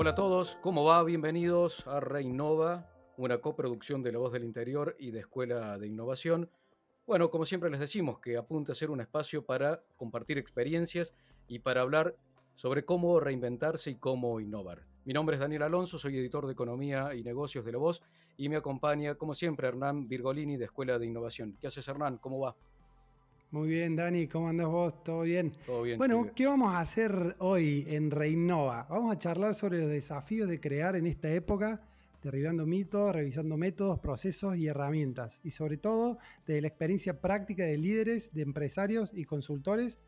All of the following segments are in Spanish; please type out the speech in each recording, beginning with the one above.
Hola a todos, ¿cómo va? Bienvenidos a Reinova, una coproducción de La Voz del Interior y de Escuela de Innovación. Bueno, como siempre les decimos, que apunta a ser un espacio para compartir experiencias y para hablar sobre cómo reinventarse y cómo innovar. Mi nombre es Daniel Alonso, soy editor de Economía y Negocios de La Voz y me acompaña, como siempre, Hernán Virgolini de Escuela de Innovación. ¿Qué haces, Hernán? ¿Cómo va? Muy bien, Dani, ¿cómo andas vos? ¿Todo bien? Todo bien. Bueno, ¿qué vamos a hacer hoy en Reinnova? Vamos a charlar sobre los desafíos de crear en esta época, derribando mitos, revisando métodos, procesos y herramientas, y sobre todo de la experiencia práctica de líderes, de empresarios y consultores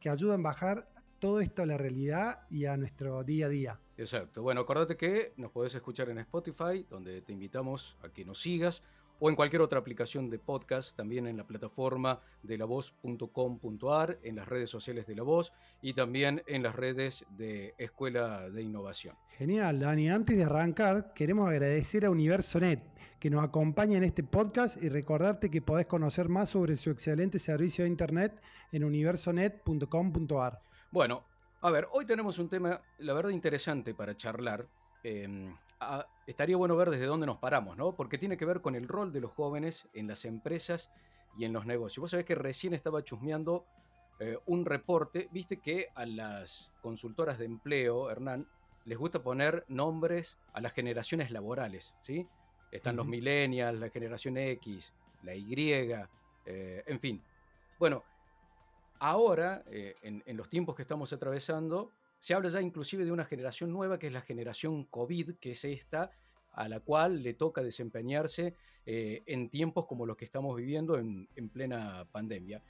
que ayudan a bajar todo esto a la realidad y a nuestro día a día. Exacto. Bueno, acordate que nos podés escuchar en Spotify, donde te invitamos a que nos sigas o en cualquier otra aplicación de podcast, también en la plataforma de lavoz.com.ar, en las redes sociales de La Voz y también en las redes de Escuela de Innovación. Genial, Dani. Antes de arrancar, queremos agradecer a UniversoNet que nos acompaña en este podcast y recordarte que podés conocer más sobre su excelente servicio de Internet en universonet.com.ar. Bueno, a ver, hoy tenemos un tema, la verdad, interesante para charlar. Estaría bueno ver desde dónde nos paramos, ¿no? Porque tiene que ver con el rol de los jóvenes en las empresas y en los negocios. Vos sabés que recién estaba chusmeando eh, un reporte, viste que a las consultoras de empleo, Hernán, les gusta poner nombres a las generaciones laborales, ¿sí? Están los millennials, la generación X, la Y, eh, en fin. Bueno, ahora, eh, en, en los tiempos que estamos atravesando, se habla ya inclusive de una generación nueva que es la generación COVID, que es esta a la cual le toca desempeñarse eh, en tiempos como los que estamos viviendo en, plena pandemia.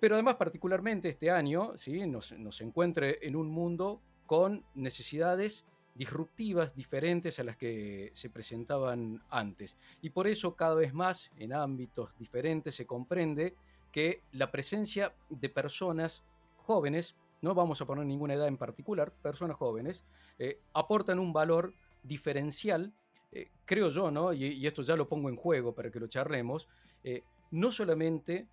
Pero además particularmente este año ¿sí? nos, nos encuentre en un mundo con necesidades disruptivas diferentes a las que se presentaban antes. Y por eso cada vez más en ámbitos diferentes se comprende que la presencia de personas jóvenes no vamos a poner ninguna edad en particular, personas jóvenes, eh, aportan un valor diferencial, eh, creo yo, ¿no? Y, esto ya lo pongo en juego para que lo charlemos, eh, no solamente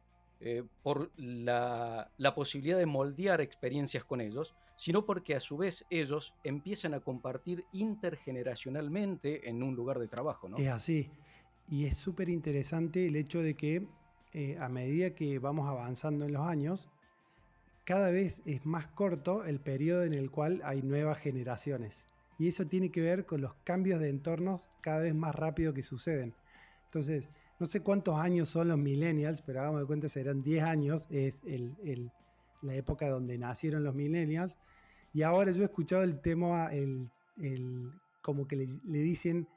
por la, posibilidad de moldear experiencias con ellos, sino porque a su vez ellos empiezan a compartir intergeneracionalmente en un lugar de trabajo, ¿no? Es así. Y es súper interesante el hecho de que a medida que vamos avanzando en los años, cada vez es más corto el periodo en el cual hay nuevas generaciones. Y eso tiene que ver con los cambios de entornos cada vez más rápido que suceden. Entonces, no sé cuántos años son los millennials, pero hagamos de cuenta serán 10 años, es la época donde nacieron los millennials. Y ahora yo he escuchado el tema, el, como que le, le, dicen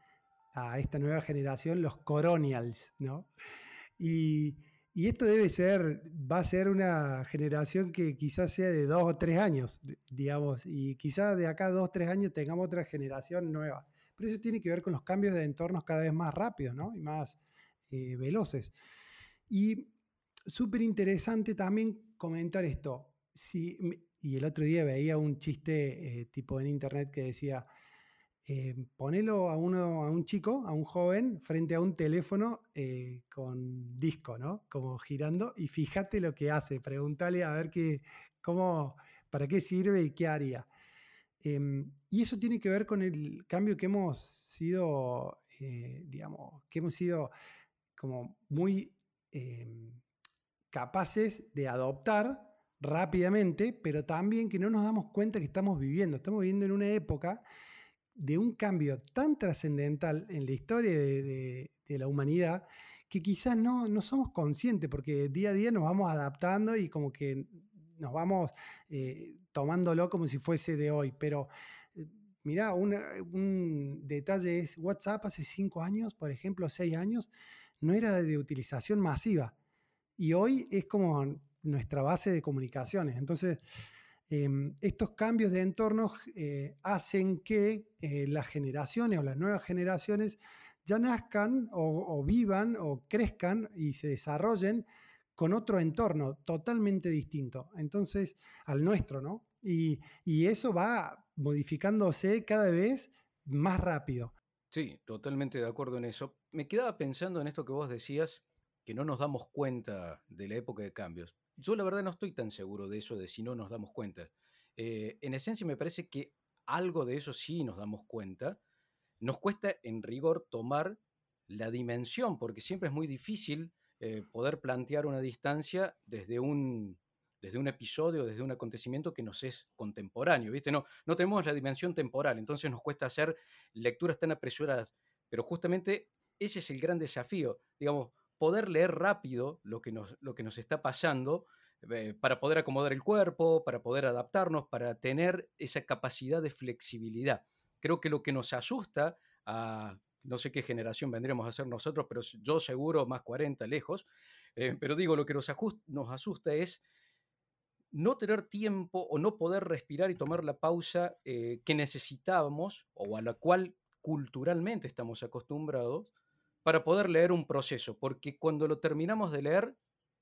a esta nueva generación los coronials, ¿no? Y, y esto debe ser, va a ser una generación que quizás sea de dos o tres años, digamos, y quizás de acá a dos o tres años tengamos otra generación nueva. Pero eso tiene que ver con los cambios de entornos cada vez más rápidos, ¿no? Y más eh, veloces. Y súper interesante también comentar esto. Si, y el otro día veía un chiste eh, tipo en internet que decía, eh, ponelo a, uno, a un chico, a un joven, frente a un teléfono eh, con disco, ¿no? Como girando, y fíjate lo que hace, pregúntale a ver qué, cómo, para qué sirve y qué haría. Em, y eso tiene que ver con el cambio que hemos sido, eh, digamos, que hemos sido como muy em, capaces de adoptar rápidamente, pero también que no nos damos cuenta que estamos viviendo. Estamos viviendo en una época de un cambio tan trascendental en la historia de, la humanidad que quizás no, no, somos conscientes porque día a día nos vamos adaptando y como que nos vamos eh, tomándolo como si fuese de hoy. Pero eh, mira, un detalle es WhatsApp hace cinco años, por ejemplo, seis años, no era de utilización masiva y hoy es como nuestra base de comunicaciones. Entonces, Em, estos cambios de entornos eh, hacen que eh, las generaciones o las nuevas generaciones ya nazcan o, vivan o crezcan y se desarrollen con otro entorno totalmente distinto, entonces al nuestro, ¿no? Y, y eso va modificándose cada vez más rápido. Sí, totalmente de acuerdo en eso. Me quedaba pensando en esto que vos decías, que no nos damos cuenta de la época de cambios. Yo la verdad no estoy tan seguro de eso, de si no nos damos cuenta. Eh, en esencia me parece que algo de eso sí nos damos cuenta, nos cuesta en rigor tomar la dimensión, porque siempre es muy difícil eh, poder plantear una distancia desde un, desde un episodio, desde un acontecimiento que nos es contemporáneo, ¿viste? No, no tenemos la dimensión temporal, entonces nos cuesta hacer lecturas tan apresuradas, pero justamente ese es el gran desafío, digamos, poder leer rápido lo que nos, lo que nos está pasando eh, para poder acomodar el cuerpo, para poder adaptarnos, para tener esa capacidad de flexibilidad. Creo que lo que nos asusta a no sé qué generación vendríamos a ser nosotros, pero yo seguro más 40 lejos, eh, pero digo, lo que nos, nos asusta es no tener tiempo o no poder respirar y tomar la pausa eh, que necesitábamos o a la cual culturalmente estamos acostumbrados para poder leer un proceso, porque cuando lo terminamos de leer,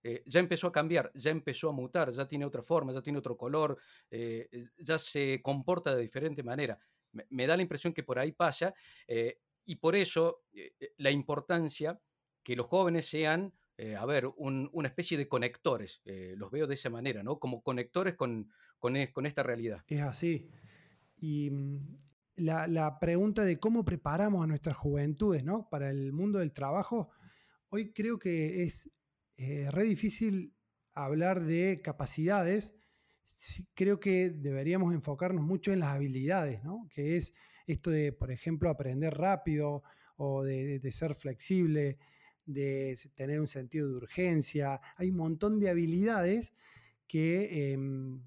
eh, ya empezó a cambiar, ya empezó a mutar, ya tiene otra forma, ya tiene otro color, eh, ya se comporta de diferente manera. Me, da la impresión que por ahí pasa y por eso la importancia que los jóvenes sean eh, a ver, una especie de conectores, eh, los veo de esa manera, ¿no? Como conectores con, con, e, esta realidad. Es así. Y mm, la, pregunta de cómo preparamos a nuestras juventudes, ¿no? Para el mundo del trabajo, hoy creo que es eh, re difícil hablar de capacidades. creo que deberíamos enfocarnos mucho en las habilidades, ¿no? Que es esto de, por ejemplo, aprender rápido o de, de ser flexible, de tener un sentido de urgencia. Hay un montón de habilidades que, em,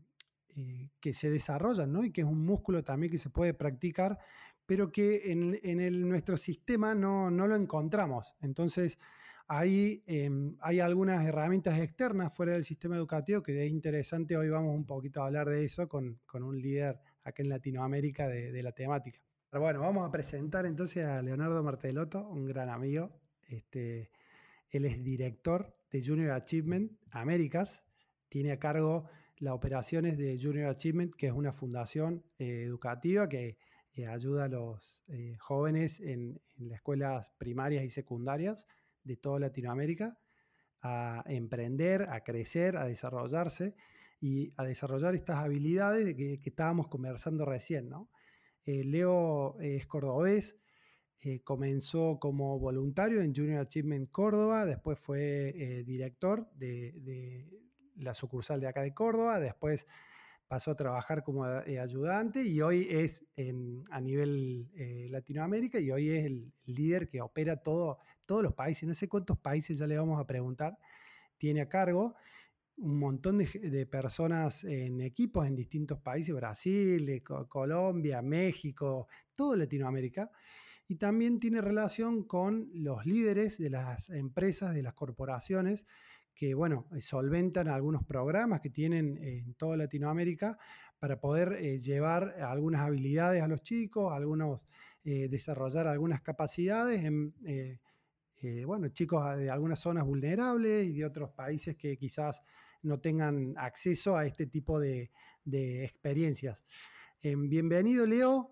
eh, que se desarrollan, ¿no? Y que es un músculo también que se puede practicar, pero que en, nuestro sistema no, lo encontramos. Entonces, ahí em, hay algunas herramientas externas fuera del sistema educativo que es interesante. Hoy vamos un poquito a hablar de eso con, un líder acá en Latinoamérica de, de la temática. Pero bueno, vamos a presentar entonces a Leonardo Martelotto, un gran amigo este, él es director de Junior Achievement Américas, tiene a cargo las operaciones de Junior Achievement, que es una fundación eh, educativa que eh, ayuda a los eh, jóvenes en, las escuelas primarias y secundarias de toda Latinoamérica a emprender, a crecer, a desarrollarse y a desarrollar estas habilidades que, que estábamos conversando recién. ¿no? Leo es cordobés, comenzó como voluntario en Junior Achievement Córdoba, después fue director de, la sucursal de acá de Córdoba, después pasó a trabajar como eh, ayudante y hoy es a nivel Latinoamérica y hoy es el líder que opera todo, todos los países, no sé cuántos países ya le vamos a preguntar, tiene a cargo un montón de, personas en equipos en distintos países, Brasil, Colombia, México, todo Latinoamérica y también tiene relación con los líderes de las empresas, de las corporaciones, que, bueno, eh, solventan algunos programas que tienen en toda Latinoamérica para poder eh, llevar algunas habilidades a los chicos, algunos, eh, desarrollar algunas capacidades en, bueno, chicos de algunas zonas vulnerables y de otros países que quizás no tengan acceso a este tipo de, de experiencias. bienvenido, Leo.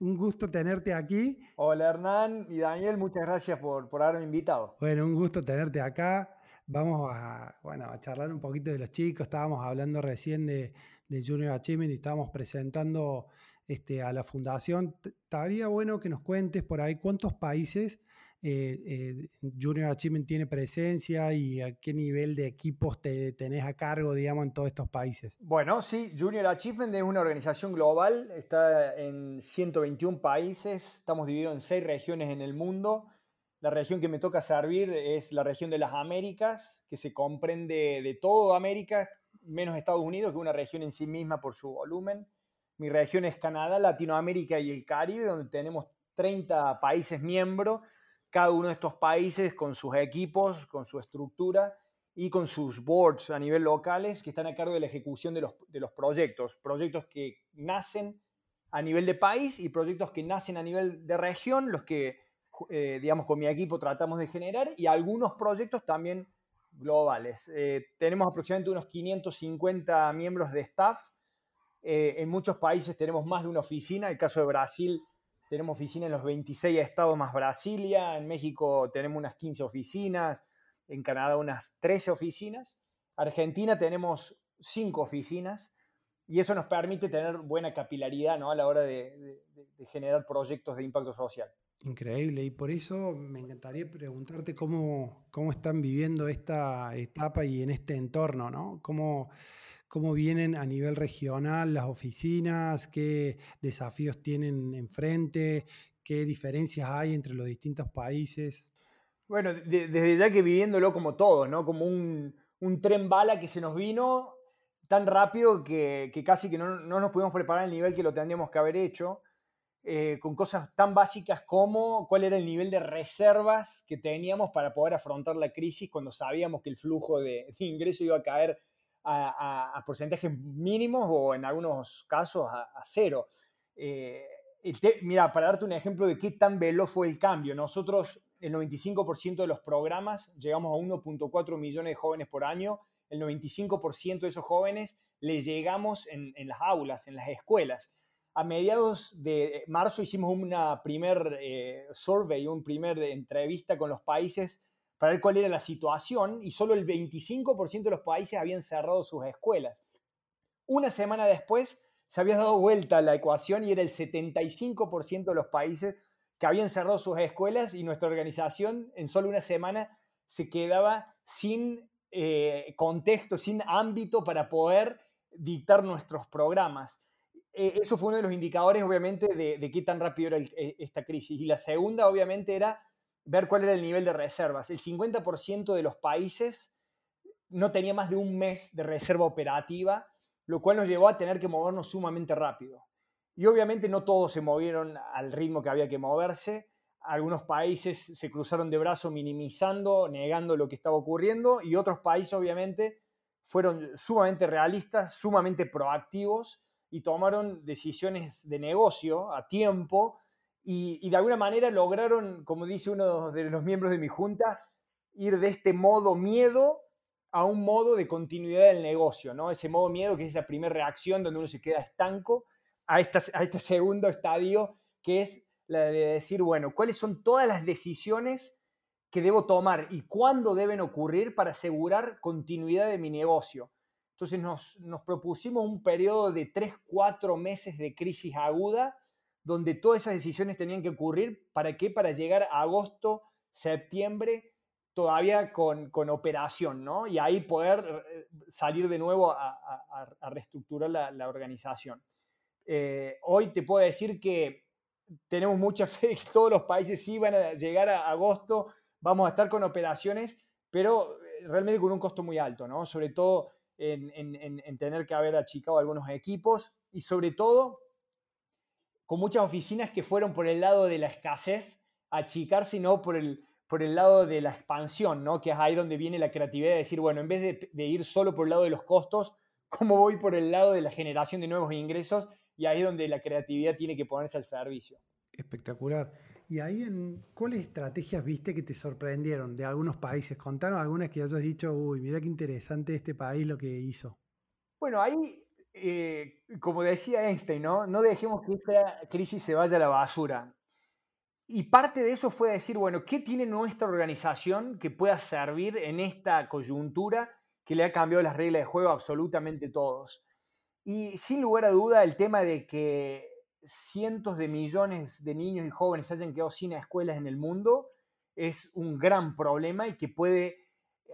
Un gusto tenerte aquí. Hola Hernán y Daniel, muchas gracias por, por haberme invitado. Bueno, un gusto tenerte acá. Vamos a, bueno, a charlar un poquito de los chicos. Estábamos hablando recién de, Junior Achievement y estábamos presentando este, a la fundación. Estaría bueno que nos cuentes por ahí cuántos países eh, eh, Junior Achievement tiene presencia y a qué nivel de equipos te, tenés a cargo, digamos, en todos estos países? Bueno, sí, Junior Achievement es una organización global, está en 121 países, estamos divididos en seis regiones en el mundo. La región que me toca servir es la región de las Américas, que se comprende de todo América, menos Estados Unidos, que es una región en sí misma por su volumen. Mi región es Canadá, Latinoamérica y el Caribe, donde tenemos 30 países miembros cada uno de estos países con sus equipos, con su estructura y con sus boards a nivel locales que están a cargo de la ejecución de los, de los proyectos. Proyectos que nacen a nivel de país y proyectos que nacen a nivel de región, los que, eh, digamos, con mi equipo tratamos de generar y algunos proyectos también globales. Eh, tenemos aproximadamente unos 550 miembros de staff. Eh, en muchos países tenemos más de una oficina. El caso de Brasil tenemos oficinas en los 26 estados más Brasilia, en México tenemos unas 15 oficinas, en Canadá unas 13 oficinas, Argentina tenemos 5 oficinas y eso nos permite tener buena capilaridad ¿no? a la hora de, generar proyectos de impacto social. Increíble, y por eso me encantaría preguntarte cómo, cómo están viviendo esta etapa y en este entorno, ¿no? ¿Cómo, ¿Cómo vienen a nivel regional las oficinas? ¿Qué desafíos tienen enfrente? ¿Qué diferencias hay entre los distintos países? Bueno, desde ya que viviéndolo como todos, ¿no? Como un, un tren bala que se nos vino tan rápido que, casi que no, nos pudimos preparar al nivel que lo tendríamos que haber hecho, eh, con cosas tan básicas como cuál era el nivel de reservas que teníamos para poder afrontar la crisis cuando sabíamos que el flujo de, ingreso iba a caer a, porcentajes mínimos o en algunos casos a, cero. Eh, mira, para darte un ejemplo de qué tan veloz fue el cambio, nosotros el 95% de los programas llegamos a 1.4 millones de jóvenes por año el 95% de esos jóvenes les llegamos en, las aulas, en las escuelas. A mediados de marzo hicimos una primer eh, survey, una primer entrevista con los países para ver cuál era la situación y solo el 25% de los países habían cerrado sus escuelas. Una semana después se había dado vuelta la ecuación y era el 75% de los países que habían cerrado sus escuelas y nuestra organización en solo una semana se quedaba sin eh, contexto, sin ámbito para poder dictar nuestros programas. Eh, eso fue uno de los indicadores, obviamente, de, qué tan rápido era eh, esta crisis. Y la segunda, obviamente, era ver cuál era el nivel de reservas. El 50% de los países no tenía más de un mes de reserva operativa, lo cual nos llevó a tener que movernos sumamente rápido. Y obviamente no todos se movieron al ritmo que había que moverse algunos países se cruzaron de brazo minimizando, negando lo que estaba ocurriendo y otros países obviamente fueron sumamente realistas, sumamente proactivos y tomaron decisiones de negocio a tiempo y, de alguna manera lograron, como dice uno de los miembros de mi junta, ir de este modo miedo a un modo de continuidad del negocio, ¿no? Ese modo miedo que es la primera reacción donde uno se queda estanco, a, a este segundo estadio que es la de decir, bueno, ¿cuáles son todas las decisiones que debo tomar y cuándo deben ocurrir para asegurar continuidad de mi negocio? Entonces nos, propusimos un periodo de 3, 4 meses de crisis aguda donde todas esas decisiones tenían que ocurrir. ¿Para qué? Para llegar a agosto, septiembre, todavía con, operación, ¿no? Y ahí poder eh, salir de nuevo a, reestructurar la, organización. Eh, hoy te puedo decir que tenemos mucha fe de que todos los países sí van a llegar a agosto, vamos a estar con operaciones, pero eh, realmente con un costo muy alto, ¿no? Sobre todo en, tener que haber achicado algunos equipos y sobre todo con muchas oficinas que fueron por el lado de la escasez a achicarse y no por el, por el lado de la expansión, ¿no? Que es ahí donde viene la creatividad de decir, bueno, en vez de, de ir solo por el lado de los costos, ¿cómo voy por el lado de la generación de nuevos ingresos y ahí es donde la creatividad tiene que ponerse al servicio. Espectacular. ¿Y ahí en cuáles estrategias viste que te sorprendieron de algunos países? Contanos algunas que hayas dicho, uy, mira qué interesante este país lo que hizo. Bueno, ahí, eh, como decía Einstein, ¿no? no dejemos que esta crisis se vaya a la basura. Y parte de eso fue decir, bueno, ¿qué tiene nuestra organización que pueda servir en esta coyuntura que le ha cambiado las reglas de juego a absolutamente todos? Y sin lugar a duda el tema de que cientos de millones de niños y jóvenes hayan quedado sin escuelas en el mundo es un gran problema y que puede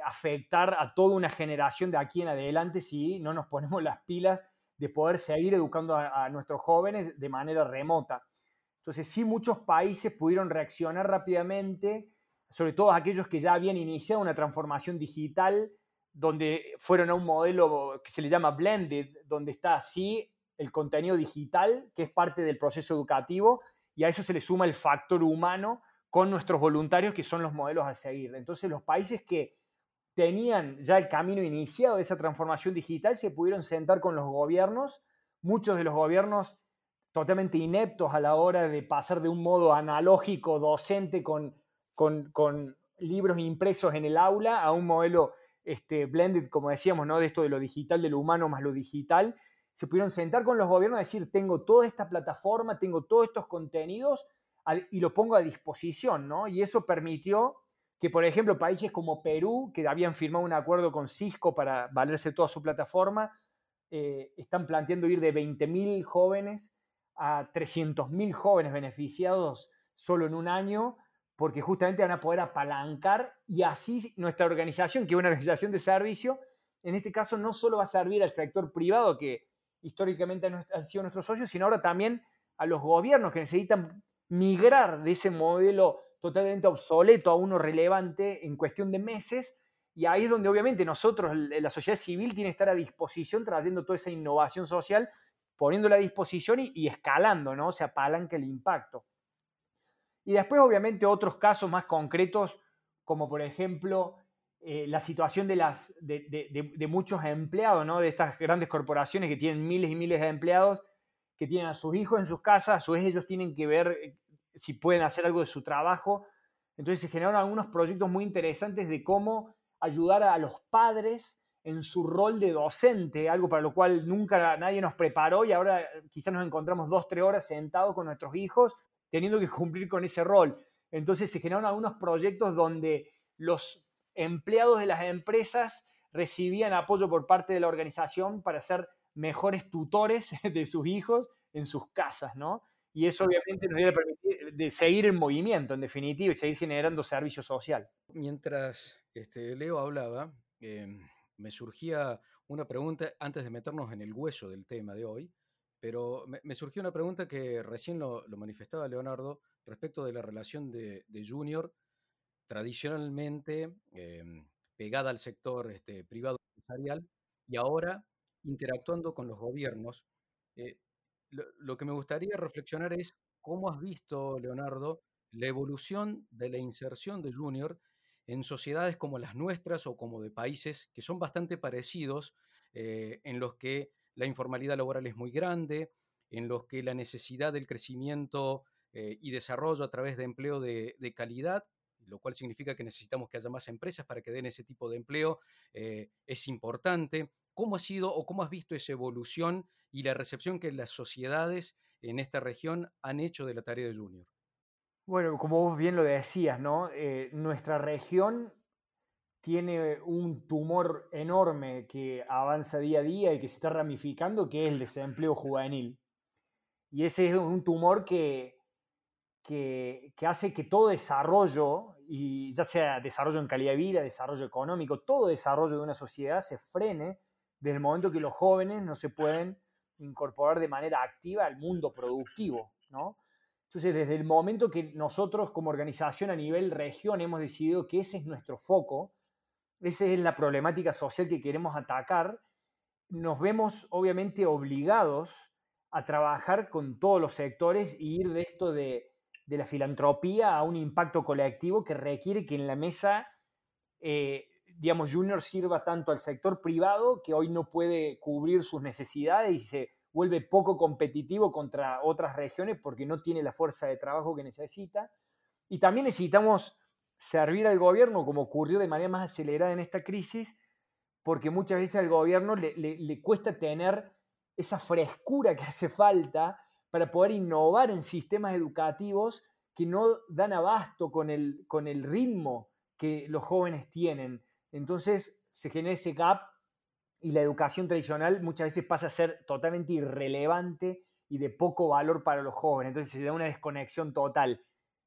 afectar a toda una generación de aquí en adelante si no nos ponemos las pilas de poder seguir educando a, nuestros jóvenes de manera remota. Entonces sí muchos países pudieron reaccionar rápidamente, sobre todo aquellos que ya habían iniciado una transformación digital donde fueron a un modelo que se le llama blended, donde está así el contenido digital, que es parte del proceso educativo, y a eso se le suma el factor humano con nuestros voluntarios, que son los modelos a seguir. Entonces, los países que tenían ya el camino iniciado de esa transformación digital se pudieron sentar con los gobiernos, muchos de los gobiernos totalmente ineptos a la hora de pasar de un modo analógico docente con, con, libros impresos en el aula a un modelo este, blended, como decíamos, ¿no? de esto de lo digital, de lo humano más lo digital, se pudieron sentar con los gobiernos y decir, tengo toda esta plataforma, tengo todos estos contenidos y lo pongo a disposición, ¿no? Y eso permitió que, por ejemplo, países como Perú, que habían firmado un acuerdo con Cisco para valerse toda su plataforma, eh, están planteando ir de 20.000 jóvenes a 300.000 jóvenes beneficiados solo en un año, porque justamente van a poder apalancar y así nuestra organización, que es una organización de servicio, en este caso no solo va a servir al sector privado, que históricamente han sido nuestros socios, sino ahora también a los gobiernos que necesitan migrar de ese modelo totalmente obsoleto a uno relevante en cuestión de meses. Y ahí es donde obviamente nosotros, la sociedad civil, tiene que estar a disposición trayendo toda esa innovación social, poniéndola a disposición y, escalando, ¿no? Se apalanca el impacto. Y después, obviamente, otros casos más concretos, como por ejemplo eh, la situación de, las, de, muchos empleados, ¿no? De estas grandes corporaciones que tienen miles y miles de empleados, que tienen a sus hijos en sus casas, a su vez ellos tienen que ver eh, si pueden hacer algo de su trabajo. Entonces se generaron algunos proyectos muy interesantes de cómo ayudar a los padres en su rol de docente, algo para lo cual nunca nadie nos preparó y ahora quizás nos encontramos dos, tres horas sentados con nuestros hijos teniendo que cumplir con ese rol. Entonces se generaron algunos proyectos donde los empleados de las empresas recibían apoyo por parte de la organización para ser mejores tutores de sus hijos en sus casas, ¿no? y eso obviamente nos debe permitir de seguir en movimiento, en definitiva, y seguir generando servicio social. Mientras este, Leo hablaba, em, me surgía una pregunta antes de meternos en el hueso del tema de hoy, pero me, surgió una pregunta que recién lo, manifestaba Leonardo respecto de la relación de, Junior tradicionalmente em, pegada al sector este, privado empresarial y ahora interactuando con los gobiernos. Eh, lo, que me gustaría reflexionar es cómo has visto, Leonardo, la evolución de la inserción de Junior en sociedades como las nuestras o como de países que son bastante parecidos, eh, en los que la informalidad laboral es muy grande, en los que la necesidad del crecimiento eh, y desarrollo a través de empleo de, calidad, lo cual significa que necesitamos que haya más empresas para que den ese tipo de empleo, eh, es importante. ¿Cómo ha sido o cómo has visto esa evolución y la recepción que las sociedades en esta región han hecho de la tarea de Junior? Bueno, como vos bien lo decías, ¿no? Eh, nuestra región tiene un tumor enorme que avanza día a día y que se está ramificando, que es el desempleo juvenil. Y ese es un tumor que, que, que, hace que todo desarrollo, y ya sea desarrollo en calidad de vida, desarrollo económico, todo desarrollo de una sociedad se frene desde el momento que los jóvenes no se pueden incorporar de manera activa al mundo productivo, ¿no? Entonces, desde el momento que nosotros como organización a nivel región hemos decidido que ese es nuestro foco, esa es la problemática social que queremos atacar, nos vemos obviamente obligados a trabajar con todos los sectores y ir de esto de, la filantropía a un impacto colectivo que requiere que en la mesa, eh, digamos, Junior sirva tanto al sector privado que hoy no puede cubrir sus necesidades y se vuelve poco competitivo contra otras regiones porque no tiene la fuerza de trabajo que necesita. Y también necesitamos servir al gobierno, como ocurrió de manera más acelerada en esta crisis, porque muchas veces al gobierno le, cuesta tener esa frescura que hace falta para poder innovar en sistemas educativos que no dan abasto con el, con el ritmo que los jóvenes tienen. Entonces se genera ese gap y la educación tradicional muchas veces pasa a ser totalmente irrelevante y de poco valor para los jóvenes. Entonces se da una desconexión total.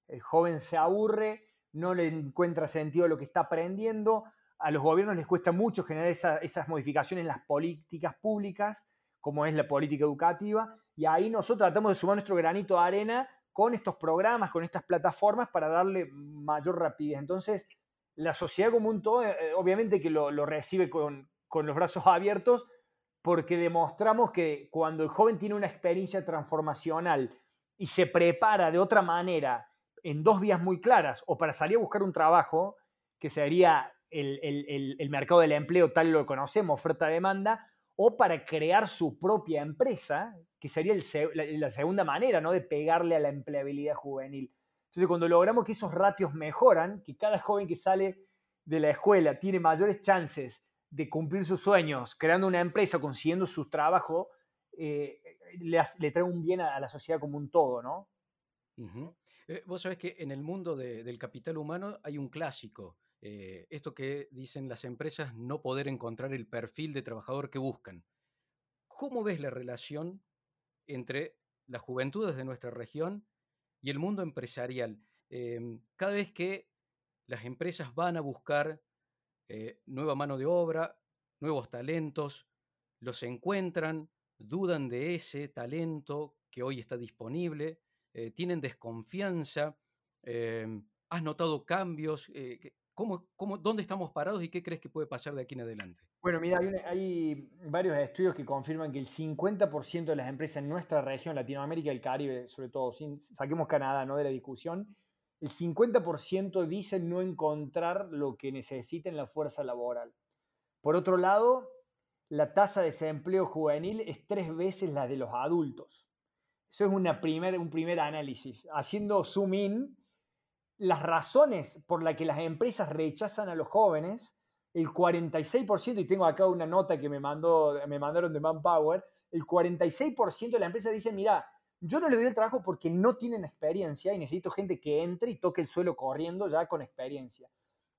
El joven se aburre, no le encuentra sentido a lo que está aprendiendo. A los gobiernos les cuesta mucho generar esas modificaciones en las políticas públicas, como es la política educativa. Y ahí nosotros tratamos de sumar nuestro granito de arena con estos programas, con estas plataformas para darle mayor rapidez. Entonces, la sociedad como un todo, eh, obviamente que lo, recibe con, con los brazos abiertos porque demostramos que cuando el joven tiene una experiencia transformacional y se prepara de otra manera en dos vías muy claras, o para salir a buscar un trabajo, que sería el, mercado del empleo tal lo conocemos, oferta-demanda, o para crear su propia empresa, que sería la, segunda manera ¿no? de pegarle a la empleabilidad juvenil. Entonces, cuando logramos que esos ratios mejoran, que cada joven que sale de la escuela tiene mayores chances de cumplir sus sueños, creando una empresa, consiguiendo su trabajo, eh, le, trae un bien a, la sociedad como un todo, ¿no? Eh, vos sabés que en el mundo del capital humano hay un clásico, eh, esto que dicen las empresas no poder encontrar el perfil de trabajador que buscan. ¿cómo ves la relación entre las juventudes de nuestra región y el mundo empresarial? Em, cada vez que las empresas van a buscar eh, nueva mano de obra, nuevos talentos, los encuentran, dudan de ese talento que hoy está disponible, eh, tienen desconfianza, em, has notado cambios, eh, ¿cómo, dónde estamos parados y qué crees que puede pasar de aquí en adelante? Bueno, mira, hay, varios estudios que confirman que el 50% de las empresas en nuestra región, Latinoamérica y el Caribe, sobre todo, sin, saquemos Canadá ¿no? de la discusión, el 50% dicen no encontrar lo que necesita en la fuerza laboral. Por otro lado, la tasa de desempleo juvenil es tres veces la de los adultos. Eso es una primer, un primer análisis. Haciendo zoom in, las razones por las que las empresas rechazan a los jóvenes, el 46%, y tengo acá una nota que me, mandó, me mandaron de Manpower, el 46% de las empresas dicen, mira, yo no le doy el trabajo porque no tienen experiencia y necesito gente que entre y toque el suelo corriendo ya con experiencia.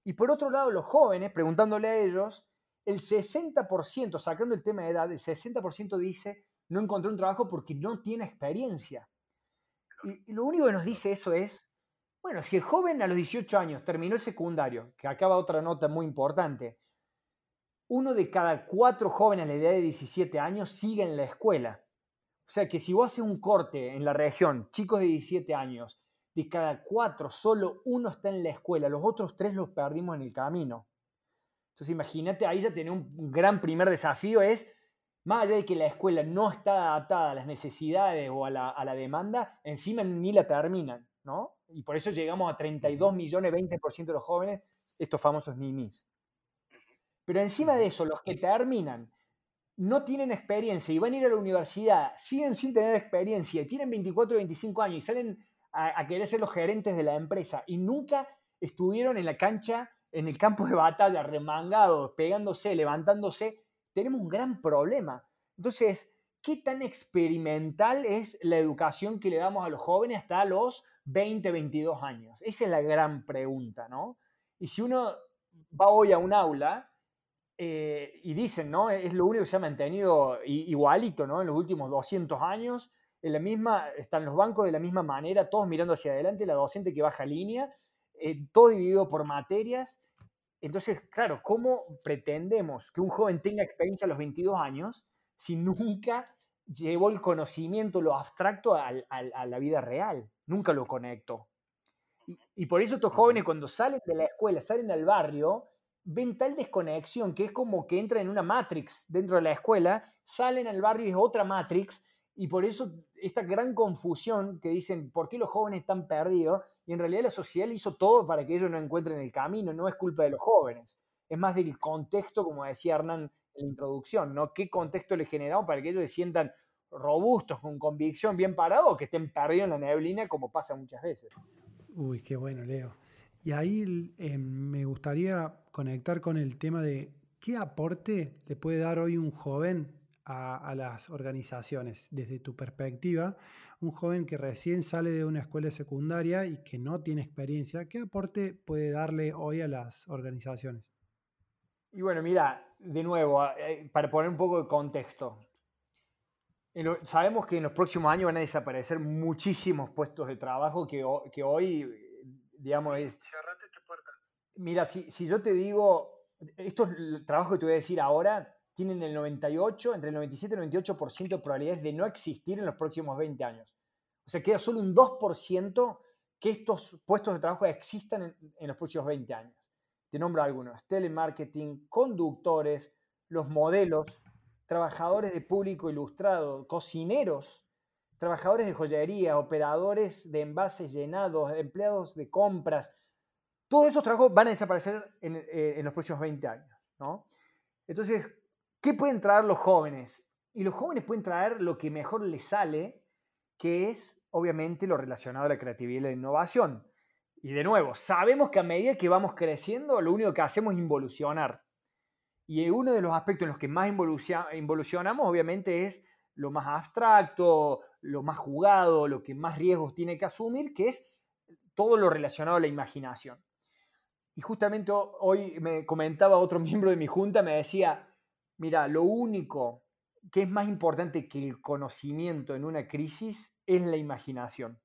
Y por otro lado, los jóvenes, preguntándole a ellos, el 60%, sacando el tema de edad, el 60% dice, no encontré un trabajo porque no tiene experiencia. Y, lo único que nos dice eso es, bueno, si el joven a los 18 años terminó el secundario, que acaba otra nota muy importante, uno de cada cuatro jóvenes a la edad de 17 años sigue en la escuela. O sea que si vos haces un corte en la región, chicos de 17 años, de cada cuatro, solo uno está en la escuela, los otros tres los perdimos en el camino. Entonces imagínate, ahí ya tiene un gran primer desafío, es más allá de que la escuela no está adaptada a las necesidades o a la, demanda, encima ni la terminan, ¿no? Y por eso llegamos a 32 millones, 20% de los jóvenes, estos famosos ninis. Pero encima de eso, los que terminan no tienen experiencia y van a ir a la universidad, siguen sin tener experiencia y tienen 24 o 25 años y salen a, a, querer ser los gerentes de la empresa y nunca estuvieron en la cancha, en el campo de batalla, remangados, pegándose, levantándose, tenemos un gran problema. Entonces, ¿qué tan experimental es la educación que le damos a los jóvenes hasta los 20, 22 años? Esa es la gran pregunta, ¿no? Y si uno va hoy a un aula eh, y dicen, ¿no? Es lo único que se ha mantenido igualito, ¿no? En los últimos 200 años, en la misma, están los bancos de la misma manera, todos mirando hacia adelante, la docente que baja línea, eh, todo dividido por materias, entonces, claro, ¿cómo pretendemos que un joven tenga experiencia a los 22 años si nunca llevó el conocimiento, lo abstracto, a, la vida real? Nunca lo conectó. Y, por eso estos jóvenes cuando salen de la escuela, salen al barrio, ven tal desconexión que es como que entran en una matrix dentro de la escuela, salen al barrio y es otra matrix, y por eso esta gran confusión que dicen, ¿por qué los jóvenes están perdidos? Y en realidad la sociedad hizo todo para que ellos no encuentren el camino, no es culpa de los jóvenes. Es más del contexto, como decía Hernán en la introducción, ¿no? ¿Qué contexto les generamos para que ellos se sientan robustos, con convicción, bien parados, que estén perdidos en la neblina, como pasa muchas veces? Uy, qué bueno, Leo. Y ahí eh, me gustaría conectar con el tema de qué aporte le puede dar hoy un joven a, las organizaciones desde tu perspectiva, un joven que recién sale de una escuela secundaria y que no tiene experiencia, ¿qué aporte puede darle hoy a las organizaciones? Y bueno, mira, de nuevo, eh, para poner un poco de contexto, sabemos que en los próximos años van a desaparecer muchísimos puestos de trabajo que, que hoy, digamos, es... Mira, si, si yo te digo, estos trabajos que te voy a decir ahora tienen el 98, entre el 97 y el 98% de probabilidades de no existir en los próximos 20 años. O sea, queda solo un 2% que estos puestos de trabajo existan en, los próximos 20 años. Te nombro algunos, telemarketing, conductores, los modelos, trabajadores de público ilustrado, cocineros, trabajadores de joyería, operadores de envases llenados, empleados de compras. Todos esos trabajos van a desaparecer en, eh, los próximos 20 años. ¿no? Entonces, ¿Qué pueden traer los jóvenes? Y los jóvenes pueden traer lo que mejor les sale, que es obviamente lo relacionado a la creatividad y la innovación. Y de nuevo, sabemos que a medida que vamos creciendo, lo único que hacemos es involucionar. Y uno de los aspectos en los que más involucionamos, obviamente, es lo más abstracto, lo más jugado, lo que más riesgos tiene que asumir, que es todo lo relacionado a la imaginación. Y justamente hoy me comentaba otro miembro de mi junta, me decía, Mira, lo único que es más importante que el conocimiento en una crisis es la imaginación.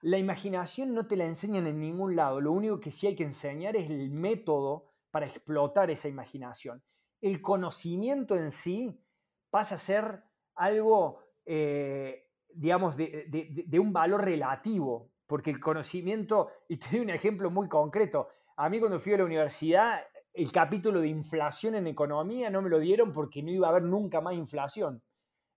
La imaginación no te la enseñan en ningún lado, lo único que sí hay que enseñar es el método para explotar esa imaginación. El conocimiento en sí pasa a ser algo, eh, digamos, de, de, un valor relativo, porque el conocimiento, y te doy un ejemplo muy concreto, a mí cuando fui a la universidad, el capítulo de inflación en economía no me lo dieron porque no iba a haber nunca más inflación.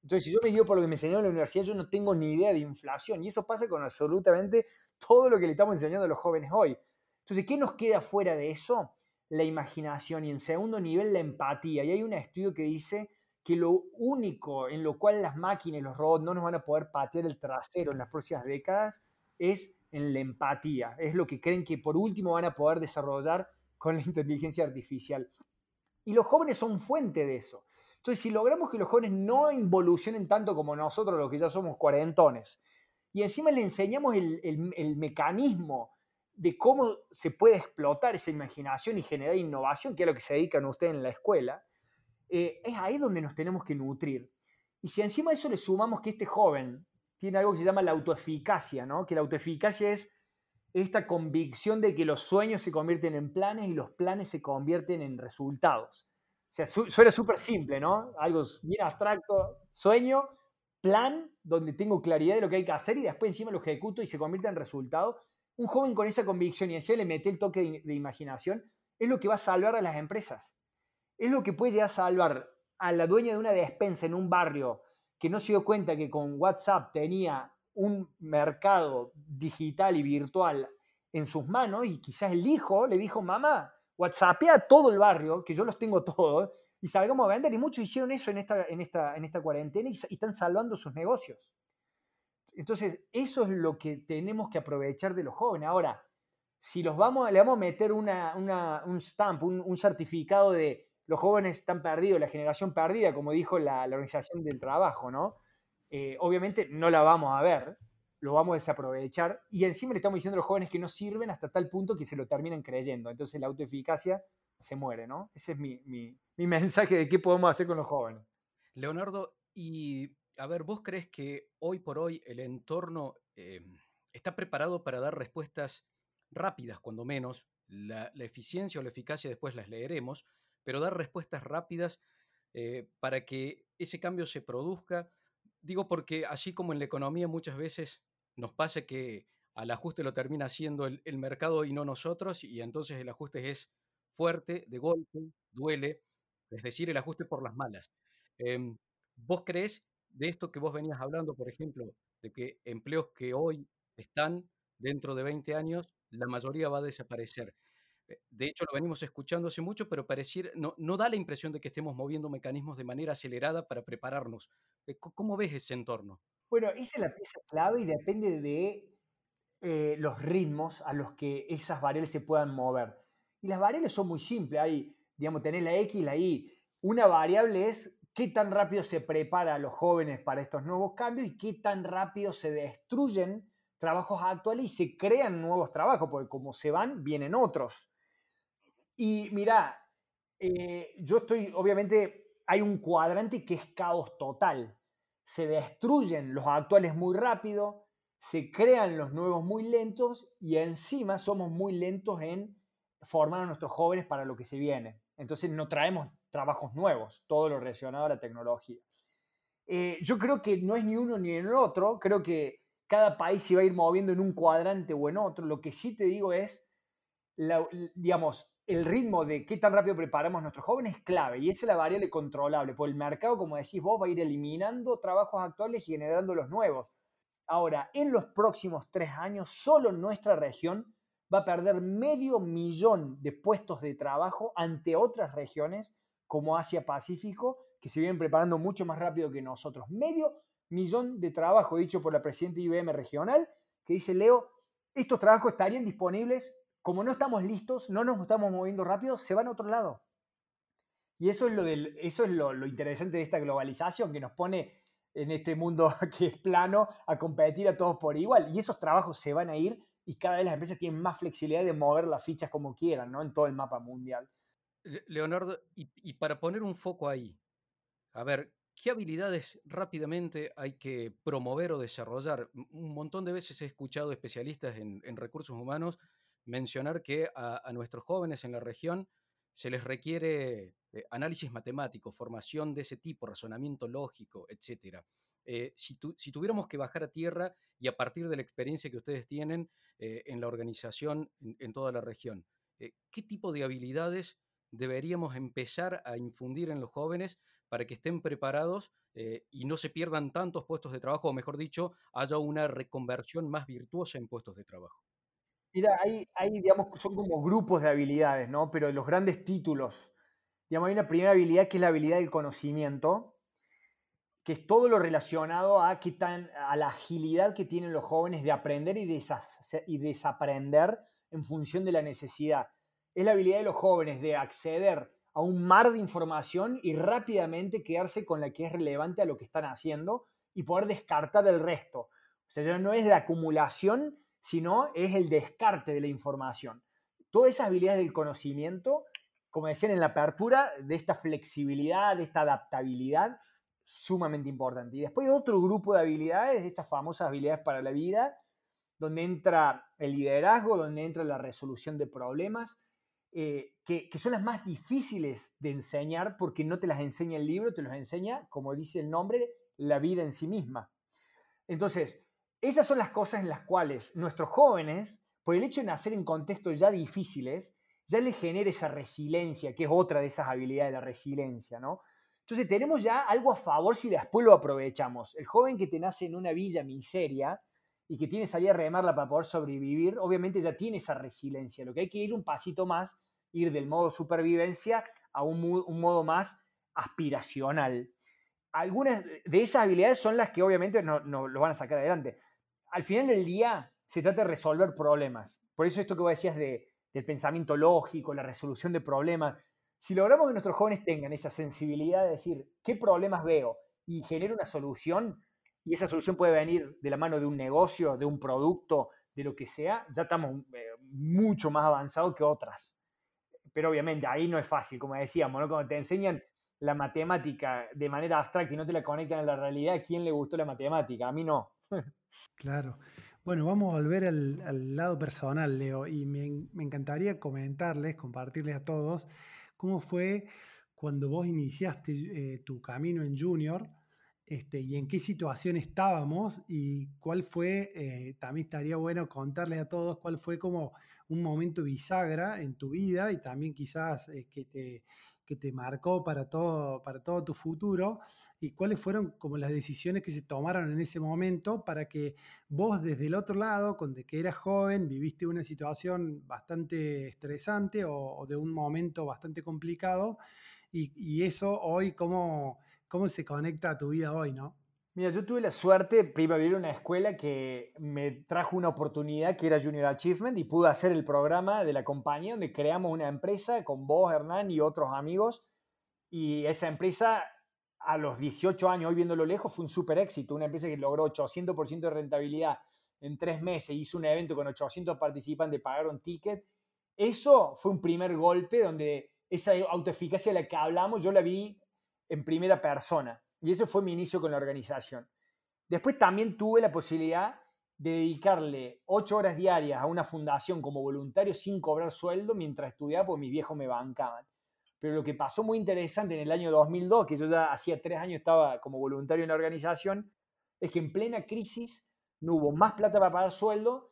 Entonces, si yo me guío por lo que me enseñó en la universidad, yo no tengo ni idea de inflación. Y eso pasa con absolutamente todo lo que le estamos enseñando a los jóvenes hoy. Entonces, ¿qué nos queda fuera de eso? La imaginación y en segundo nivel la empatía. Y hay un estudio que dice que lo único en lo cual las máquinas y los robots no nos van a poder patear el trasero en las próximas décadas es en la empatía. Es lo que creen que por último van a poder desarrollar con la inteligencia artificial. Y los jóvenes son fuente de eso. Entonces, si logramos que los jóvenes no involucionen tanto como nosotros, los que ya somos cuarentones, y encima le enseñamos el, mecanismo de cómo se puede explotar esa imaginación y generar innovación, que es lo que se dedican ustedes en la escuela, eh, es ahí donde nos tenemos que nutrir. Y si encima de eso le sumamos que este joven tiene algo que se llama la autoeficacia, ¿no? que la autoeficacia es esta convicción de que los sueños se convierten en planes y los planes se convierten en resultados. O sea, suena súper simple, ¿no? Algo bien abstracto, sueño, plan, donde tengo claridad de lo que hay que hacer y después encima lo ejecuto y se convierte en resultado. Un joven con esa convicción y encima le mete el toque de, de imaginación, es lo que va a salvar a las empresas. Es lo que puede llegar a salvar a la dueña de una despensa en un barrio que no se dio cuenta que con WhatsApp tenía un mercado digital y virtual en sus manos y quizás el hijo le dijo, mamá, WhatsAppea a todo el barrio, que yo los tengo todos, y salgamos a vender. Y muchos hicieron eso en esta, en esta, en esta cuarentena y, están salvando sus negocios. Entonces, eso es lo que tenemos que aprovechar de los jóvenes. Ahora, si los vamos, le vamos a meter un stamp, un, certificado de los jóvenes están perdidos, la generación perdida, como dijo la, Organización del Trabajo, ¿no? Eh, obviamente no la vamos a ver, lo vamos a desaprovechar y encima le estamos diciendo a los jóvenes que no sirven hasta tal punto que se lo terminan creyendo. Entonces la autoeficacia se muere, ¿no? Ese es mi, mensaje de qué podemos hacer con los jóvenes. Leonardo, y a ver, ¿vos crees que hoy por hoy el entorno eh, está preparado para dar respuestas rápidas, cuando menos? La, eficiencia o la eficacia después las leeremos, pero dar respuestas rápidas eh, para que ese cambio se produzca Digo porque así como en la economía muchas veces nos pasa que al ajuste lo termina haciendo el, mercado y no nosotros, y entonces el ajuste es fuerte, de golpe, duele, es decir, el ajuste por las malas. Em, ¿Vos crees de esto que vos venías hablando, por ejemplo, de que empleos que hoy están dentro de 20 años, la mayoría va a desaparecer? Eh, de hecho, lo venimos escuchando hace mucho, pero pareciera, no, no da la impresión de que estemos moviendo mecanismos de manera acelerada para prepararnos. Eh, ¿Cómo ves ese entorno? Bueno, esa es la pieza clave y depende de eh, los ritmos a los que esas variables se puedan mover. Y las variables son muy simples. Hay, digamos, tenés la X y la Y. Una variable es qué tan rápido se prepara a los jóvenes para estos nuevos cambios y qué tan rápido se destruyen trabajos actuales y se crean nuevos trabajos, porque como se van, vienen otros. Y mira, eh, yo estoy, obviamente, hay un cuadrante que es caos total. Se destruyen los actuales muy rápido, se crean los nuevos muy lentos y encima somos muy lentos en formar a nuestros jóvenes para lo que se viene. Entonces no traemos trabajos nuevos, todo lo relacionado a la tecnología. Eh, yo creo que no es ni uno ni el otro, creo que cada país se va a ir moviendo en un cuadrante o en otro. Lo que sí te digo es, digamos, el ritmo de qué tan rápido preparamos a nuestros jóvenes es clave y esa es la variable controlable, porque el mercado, como decís vos, va a ir eliminando trabajos actuales y generando los nuevos. Ahora, en los próximos tres años, solo nuestra región va a perder medio millón de puestos de trabajo ante otras regiones como Asia-Pacífico, que se vienen preparando mucho más rápido que nosotros. Medio millón de trabajo, dicho por la presidenta IBM regional, que dice, Leo, estos trabajos estarían disponibles como no estamos listos, no nos estamos moviendo rápido, se van a otro lado. Y eso es, lo, del, eso es lo, interesante de esta globalización, que nos pone en este mundo que es plano a competir a todos por igual. Y esos trabajos se van a ir y cada vez las empresas tienen más flexibilidad de mover las fichas como quieran, ¿no? En todo el mapa mundial. Leonardo, y, para poner un foco ahí, a ver, ¿qué habilidades rápidamente hay que promover o desarrollar? Un montón de veces he escuchado especialistas en, recursos humanos mencionar que a, nuestros jóvenes en la región se les requiere eh, análisis matemático, formación de ese tipo, razonamiento lógico, etc. Eh, si, tuviéramos que bajar a tierra y a partir de la experiencia que ustedes tienen eh, en la organización en, toda la región, ¿qué tipo de habilidades deberíamos empezar a infundir en los jóvenes para que estén preparados y no se pierdan tantos puestos de trabajo, o mejor dicho, haya una reconversión más virtuosa en puestos de trabajo? Mira, hay, digamos, son como grupos de habilidades, ¿no? Pero los grandes títulos, digamos, hay una primera habilidad que es la habilidad del conocimiento, que es todo lo relacionado a, qué tan, a la agilidad que tienen los jóvenes de aprender y, y desaprender en función de la necesidad. Es la habilidad de los jóvenes de acceder a un mar de información y rápidamente quedarse con la que es relevante a lo que están haciendo y poder descartar el resto. O sea, no es la acumulación, sino es el descarte de la información. Todas esas habilidades del conocimiento, como decían en la apertura, de esta flexibilidad, de esta adaptabilidad, sumamente importante. Y después otro grupo de habilidades, estas famosas habilidades para la vida, donde entra el liderazgo, donde entra la resolución de problemas, eh, que, que, son las más difíciles de enseñar porque no te las enseña el libro, te las enseña, como dice el nombre, la vida en sí misma. Entonces, esas son las cosas en las cuales nuestros jóvenes, por el hecho de nacer en contextos ya difíciles, ya les genera esa resiliencia, que es otra de esas habilidades de la resiliencia, ¿no? Entonces tenemos ya algo a favor si después lo aprovechamos. El joven que te nace en una villa miseria y que tiene salir a remarla para poder sobrevivir, obviamente ya tiene esa resiliencia. Lo que hay que ir un pasito más, ir del modo supervivencia a un, modo más aspiracional. Algunas de esas habilidades son las que obviamente no, no lo van a sacar adelante al final del día se trata de resolver problemas. Por eso esto que vos decías de, del pensamiento lógico, la resolución de problemas. Si logramos que nuestros jóvenes tengan esa sensibilidad de decir qué problemas veo y genero una solución, y esa solución puede venir de la mano de un negocio, de un producto, de lo que sea, ya estamos eh, mucho más avanzados que otras. Pero obviamente ahí no es fácil, como decíamos, cuando te enseñan la matemática de manera abstracta y no te la conectan a la realidad, ¿a quién le gustó la matemática? A mí no. Claro. Bueno, vamos a volver al, lado personal, Leo, y me, encantaría comentarles, compartirles a todos, cómo fue cuando vos iniciaste eh, tu camino en Junior este, y en qué situación estábamos y cuál fue, eh, también estaría bueno contarles a todos cuál fue como un momento bisagra en tu vida y también quizás eh, que, te, que te marcó para todo, para todo tu futuro y cuáles fueron como las decisiones que se tomaron en ese momento para que vos desde el otro lado, cuando que eras joven, viviste una situación bastante estresante o, de un momento bastante complicado y, eso hoy cómo, cómo se conecta a tu vida hoy, ¿no? Mira, yo tuve la suerte, primero de ir a una escuela que me trajo una oportunidad que era Junior Achievement y pude hacer el programa de la compañía donde creamos una empresa con vos, Hernán y otros amigos. Y esa empresa a los 18 años, hoy viéndolo lejos, fue un súper éxito. Una empresa que logró 800% de rentabilidad en tres meses, hizo un evento con 800 participantes, pagaron ticket. Eso fue un primer golpe donde esa autoeficacia de la que hablamos, yo la vi en primera persona. Y eso fue mi inicio con la organización. Después también tuve la posibilidad de dedicarle ocho horas diarias a una fundación como voluntario sin cobrar sueldo mientras estudiaba, porque mis viejos me bancaban. Pero lo que pasó muy interesante en el año 2002, que yo ya hacía tres años estaba como voluntario en la organización, es que en plena crisis no hubo más plata para pagar sueldo,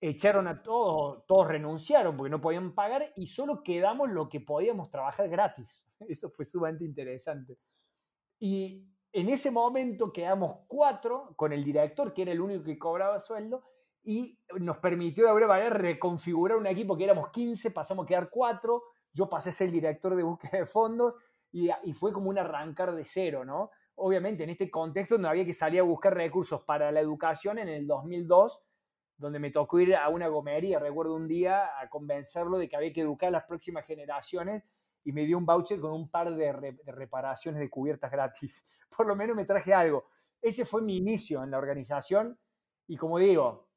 echaron a todos, todos renunciaron porque no podían pagar y solo quedamos lo que podíamos trabajar gratis. Eso fue sumamente interesante. Y en ese momento quedamos cuatro con el director, que era el único que cobraba sueldo, y nos permitió de alguna manera reconfigurar un equipo que éramos 15, pasamos a quedar cuatro, yo pasé a ser el director de búsqueda de fondos y, fue como un arrancar de cero, ¿no? Obviamente en este contexto no había que salir a buscar recursos para la educación en el 2002, donde me tocó ir a una gomería, recuerdo un día, a convencerlo de que había que educar a las próximas generaciones y me dio un voucher con un par de, reparaciones de cubiertas gratis. Por lo menos me traje algo. Ese fue mi inicio en la organización y como digo,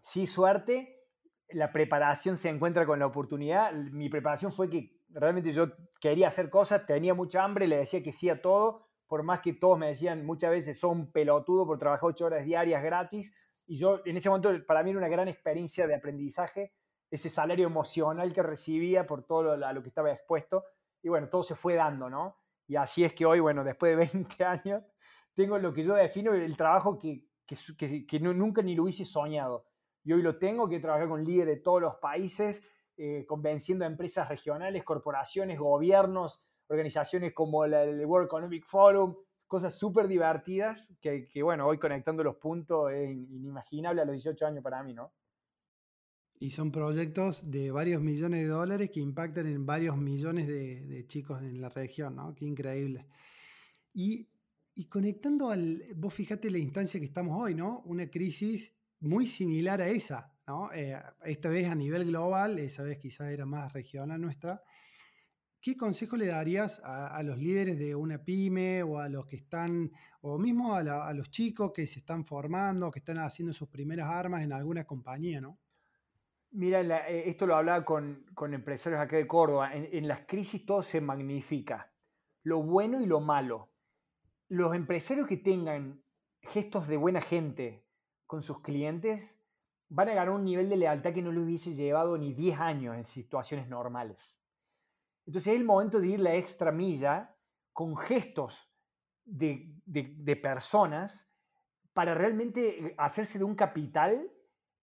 sí suerte, la preparación se encuentra con la oportunidad. Mi preparación fue que realmente yo quería hacer cosas, tenía mucha hambre, le decía que sí a todo, por más que todos me decían muchas veces, son pelotudo por trabajar ocho horas diarias gratis. Y yo, en ese momento, para mí era una gran experiencia de aprendizaje, ese salario emocional que recibía por todo lo, lo que estaba expuesto. Y bueno, todo se fue dando, ¿no? Y así es que hoy, bueno, después de 20 años, tengo lo que yo defino el trabajo que, que, que, nunca ni lo hubiese soñado. Y hoy lo tengo, que trabajar con líderes de todos los países, eh, convenciendo a empresas regionales, corporaciones, gobiernos, organizaciones como el World Economic Forum, cosas súper divertidas que, que, bueno, hoy conectando los puntos es inimaginable a los 18 años para mí, ¿no? Y son proyectos de varios millones de dólares que impactan en varios millones de, de chicos en la región, ¿no? Qué increíble. Y, y, conectando al, vos fíjate la instancia que estamos hoy, ¿no? Una crisis muy similar a esa, ¿no? Eh, esta vez a nivel global, esa vez quizás era más regional nuestra, ¿Qué consejo le darías a, los líderes de una pyme o a los que están, o mismo a, los chicos que se están formando, que están haciendo sus primeras armas en alguna compañía, ¿no? Mira, eh, esto lo hablaba con, empresarios acá de Córdoba. En, las crisis todo se magnifica, lo bueno y lo malo. Los empresarios que tengan gestos de buena gente con sus clientes van a ganar un nivel de lealtad que no les hubiese llevado ni 10 años en situaciones normales. Entonces es el momento de ir la extra milla con gestos de, personas para realmente hacerse de un capital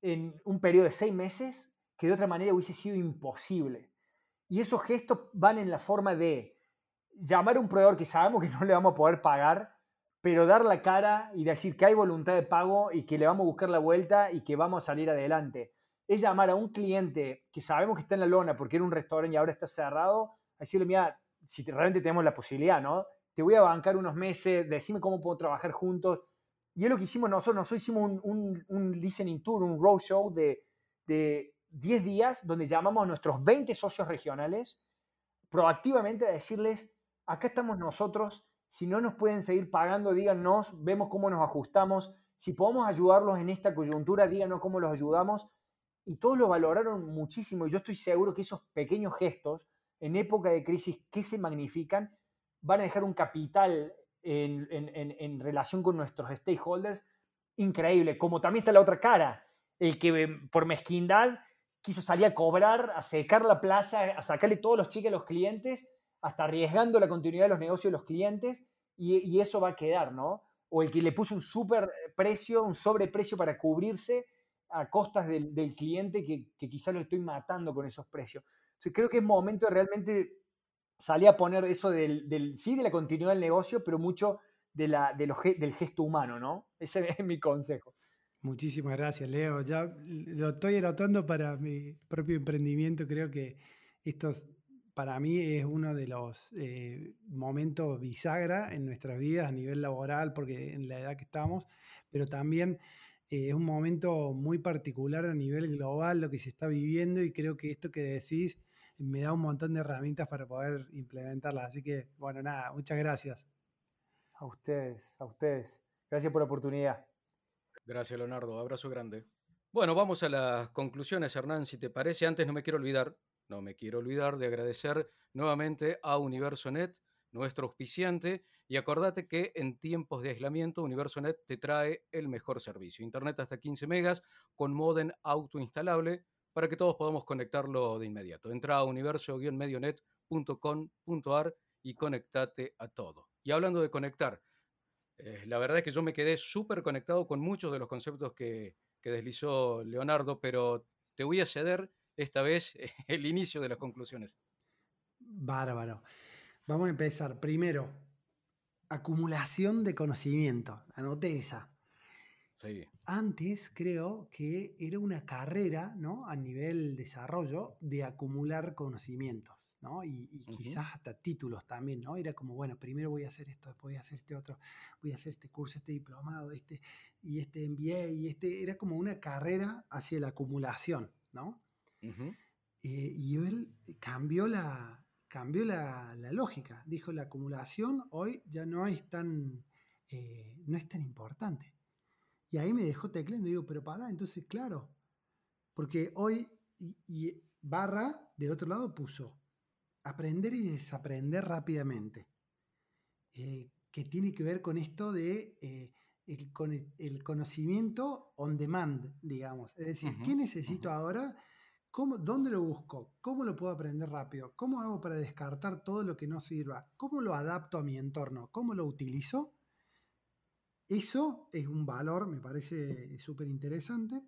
en un periodo de seis meses que de otra manera hubiese sido imposible. Y esos gestos van en la forma de llamar a un proveedor que sabemos que no le vamos a poder pagar, pero dar la cara y decir que hay voluntad de pago y que le vamos a buscar la vuelta y que vamos a salir adelante es llamar a un cliente que sabemos que está en la lona porque era un restaurante y ahora está cerrado, a decirle, mira, si realmente tenemos la posibilidad, ¿no? Te voy a bancar unos meses, decime cómo puedo trabajar juntos. Y es lo que hicimos nosotros. Nosotros hicimos un, listening tour, un roadshow de, de 10 días donde llamamos a nuestros 20 socios regionales proactivamente a decirles, acá estamos nosotros, si no nos pueden seguir pagando, díganos, vemos cómo nos ajustamos, si podemos ayudarlos en esta coyuntura, díganos cómo los ayudamos y todos lo valoraron muchísimo y yo estoy seguro que esos pequeños gestos en época de crisis que se magnifican van a dejar un capital en, relación con nuestros stakeholders increíble, como también está la otra cara, el que em, por mezquindad quiso salir a cobrar, a secar la plaza, a sacarle todos los cheques a los clientes, hasta arriesgando la continuidad de los negocios de los clientes, y, y eso va a quedar, ¿no? O el que le puso un super precio, un sobreprecio para cubrirse a costas del, cliente que, que quizás lo estoy matando con esos precios. Creo que es momento de realmente salir a poner eso del, sí, de la continuidad del negocio, pero mucho de la, de del gesto humano, ¿no? Ese es mi consejo. Muchísimas gracias, Leo. Ya lo estoy anotando para mi propio emprendimiento. Creo que esto para mí es uno de los eh, momentos bisagra en nuestras vidas a nivel laboral, porque en la edad que estamos, pero también eh, es un momento muy particular a nivel global lo que se está viviendo y creo que esto que decís me da un montón de herramientas para poder implementarlas. Así que, bueno, nada, muchas gracias. A ustedes, a ustedes. Gracias por la oportunidad. Gracias, Leonardo. Abrazo grande. Bueno, vamos a las conclusiones, Hernán. Si te parece, antes no me quiero olvidar, no me quiero olvidar de agradecer nuevamente a UniversoNet, nuestro auspiciante, y acordate que en tiempos de aislamiento UniversoNet te trae el mejor servicio. Internet hasta 15 megas con modem autoinstalable para que todos podamos conectarlo de inmediato. Entra a universo-medionet.com.ar y conectate a todo. Y hablando de conectar, eh, la verdad es que yo me quedé súper conectado con muchos de los conceptos que, que deslizó Leonardo, pero te voy a ceder esta vez el inicio de las conclusiones. Bárbaro. Vamos a empezar. Primero, acumulación de conocimiento. Anoté esa. Sí. Antes creo que era una carrera, ¿no? A nivel desarrollo de acumular conocimientos, ¿no? Y, quizás hasta títulos también, ¿no? Era como, bueno, primero voy a hacer esto, después voy a hacer este otro, voy a hacer este curso, este diplomado, este, y este MBA, y este, era como una carrera hacia la acumulación, ¿no? Eh, y él cambió la, cambió la, lógica. Dijo, la acumulación hoy ya no es tan, eh, no es tan importante. Y ahí me dejó tecleando. Digo, pero para, entonces, claro. Porque hoy, y, barra, del otro lado puso, aprender y desaprender rápidamente. Eh, que tiene que ver con esto de eh, el, con el, conocimiento on demand, digamos. Es decir, ¿qué necesito ahora? ¿Cómo, ¿Dónde lo busco? ¿Cómo lo puedo aprender rápido? ¿Cómo hago para descartar todo lo que no sirva? ¿Cómo lo adapto a mi entorno? ¿Cómo lo utilizo? Eso es un valor, me parece súper interesante.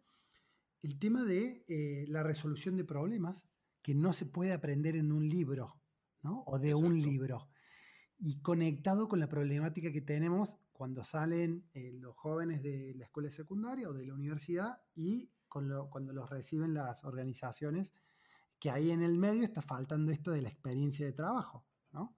El tema de eh, la resolución de problemas, que no se puede aprender en un libro, ¿no? O de un libro. Y conectado con la problemática que tenemos cuando salen eh, los jóvenes de la escuela secundaria o de la universidad y cuando los reciben las organizaciones, que ahí en el medio está faltando esto de la experiencia de trabajo. ¿no?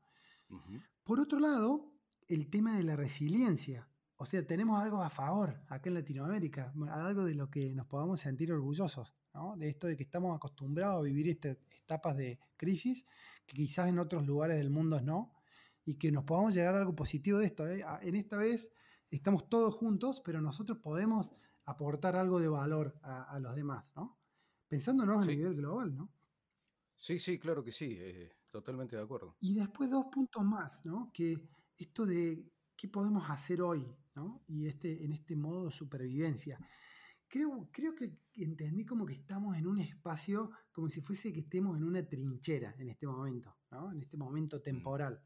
Por otro lado, el tema de la resiliencia. O sea, tenemos algo a favor acá en Latinoamérica, algo de lo que nos podamos sentir orgullosos, ¿no? de esto de que estamos acostumbrados a vivir estas etapas de crisis, que quizás en otros lugares del mundo no, y que nos podamos llegar a algo positivo de esto. ¿eh? En esta vez estamos todos juntos, pero nosotros podemos aportar algo de valor a, los demás, ¿no? Pensándonos a nivel global, ¿no? Sí, sí, claro que sí, eh, totalmente de acuerdo. Y después dos puntos más, ¿no? Que esto de qué podemos hacer hoy, ¿no? Y este, en este modo de supervivencia. Creo, creo que entendí como que estamos en un espacio, como si fuese que estemos en una trinchera en este momento, ¿no? En este momento mm. temporal.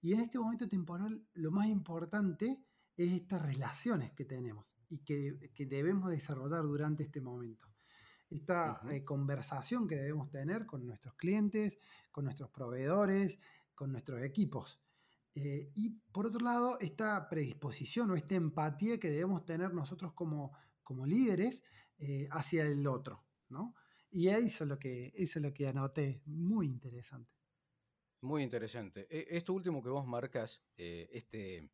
Y en este momento temporal, lo más importante es estas relaciones que tenemos y que, debemos desarrollar durante este momento. Esta eh, conversación que debemos tener con nuestros clientes, con nuestros proveedores, con nuestros equipos. Eh, y por otro lado, esta predisposición o esta empatía que debemos tener nosotros como, como líderes eh, hacia el otro. ¿no? Y eso es, lo que, eso es lo que anoté, muy interesante. Muy interesante. E, esto último que vos marcas, este,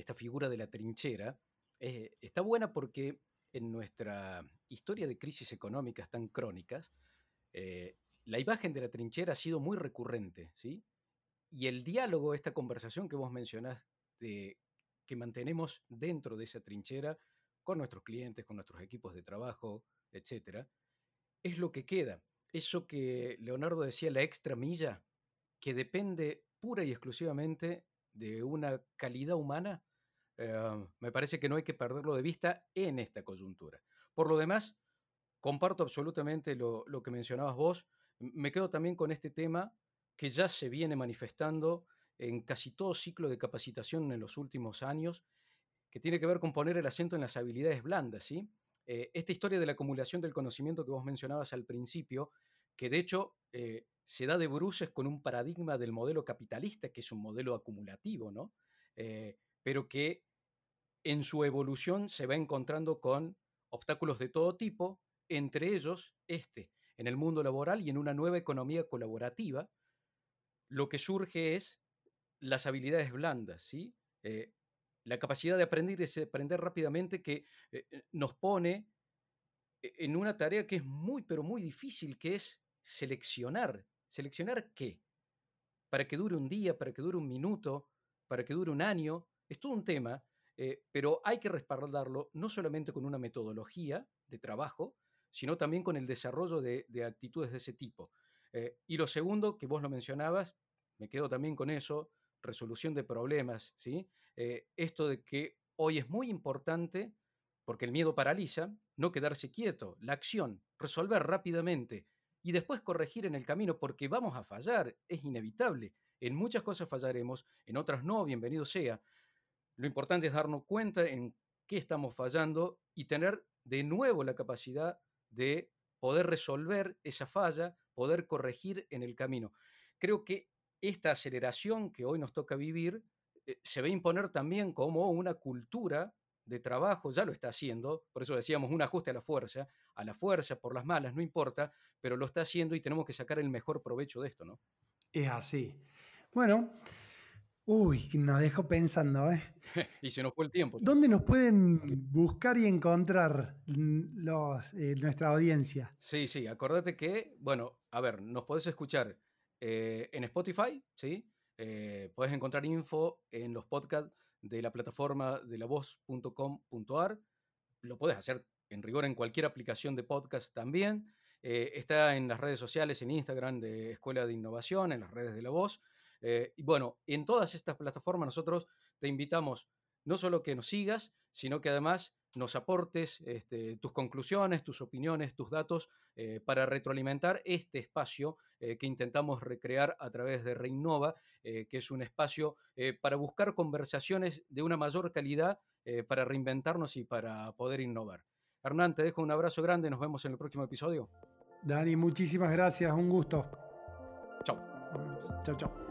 esta figura de la trinchera, eh, está buena porque en nuestra historia de crisis económicas tan crónicas, eh, la imagen de la trinchera ha sido muy recurrente, ¿sí? Y el diálogo, esta conversación que vos mencionás, que mantenemos dentro de esa trinchera con nuestros clientes, con nuestros equipos de trabajo, etcétera, es lo que queda. Eso que Leonardo decía, la extra milla, que depende pura y exclusivamente de una calidad humana, eh, me parece que no hay que perderlo de vista en esta coyuntura. Por lo demás, comparto absolutamente lo, que mencionabas vos. Me quedo también con este tema que ya se viene manifestando en casi todo ciclo de capacitación en los últimos años, que tiene que ver con poner el acento en las habilidades blandas. ¿sí? Eh, esta historia de la acumulación del conocimiento que vos mencionabas al principio, que de hecho eh, se da de bruces con un paradigma del modelo capitalista, que es un modelo acumulativo, ¿no? Eh, pero que en su evolución se va encontrando con obstáculos de todo tipo, entre ellos este, en el mundo laboral y en una nueva economía colaborativa, lo que surge es las habilidades blandas, ¿sí? Eh, la capacidad de aprender y aprender rápidamente que nos pone en una tarea que es muy, pero muy difícil, que es seleccionar ¿Seleccionar qué? Para que dure un día, para que dure un minuto, para que dure un año. Es todo un tema, eh, pero hay que respaldarlo no solamente con una metodología de trabajo, sino también con el desarrollo de, actitudes de ese tipo. Eh, y lo segundo, que vos lo mencionabas, me quedo también con eso, resolución de problemas, ¿sí? Eh, esto de que hoy es muy importante, porque el miedo paraliza, no quedarse quieto, la acción, resolver rápidamente, y después corregir en el camino porque vamos a fallar, es inevitable. En muchas cosas fallaremos, en otras no, bienvenido sea. Lo importante es darnos cuenta en qué estamos fallando y tener de nuevo la capacidad de poder resolver esa falla, poder corregir en el camino. Creo que esta aceleración que hoy nos toca vivir eh, se a imponer también como una cultura de trabajo, ya lo está haciendo, por eso decíamos un ajuste a la fuerza, a la fuerza, por las malas, no importa, pero lo está haciendo y tenemos que sacar el mejor provecho de esto, ¿no? Es así. Bueno, uy, nos dejo pensando, ¿eh? y se nos fue el tiempo. ¿Dónde nos pueden buscar y encontrar los, eh, nuestra audiencia? Sí, sí, acordate que, bueno, a ver, nos podés escuchar eh, en Spotify, ¿sí? Eh, podés encontrar info en los podcasts de la plataforma de la voz.com.ar. Lo puedes hacer en rigor en cualquier aplicación de podcast también. Eh, está en las redes sociales, en Instagram de Escuela de Innovación, en las redes de la voz. Eh, y bueno, en todas estas plataformas nosotros te invitamos no solo que nos sigas, sino que además nos aportes este, tus conclusiones, tus opiniones, tus datos eh, para retroalimentar este espacio que intentamos recrear a través de Reinnova, que es un espacio para buscar conversaciones de una mayor calidad, para reinventarnos y para poder innovar. Hernán, te dejo un abrazo grande, nos vemos en el próximo episodio. Dani, muchísimas gracias, un gusto. Chao. Chao, chao.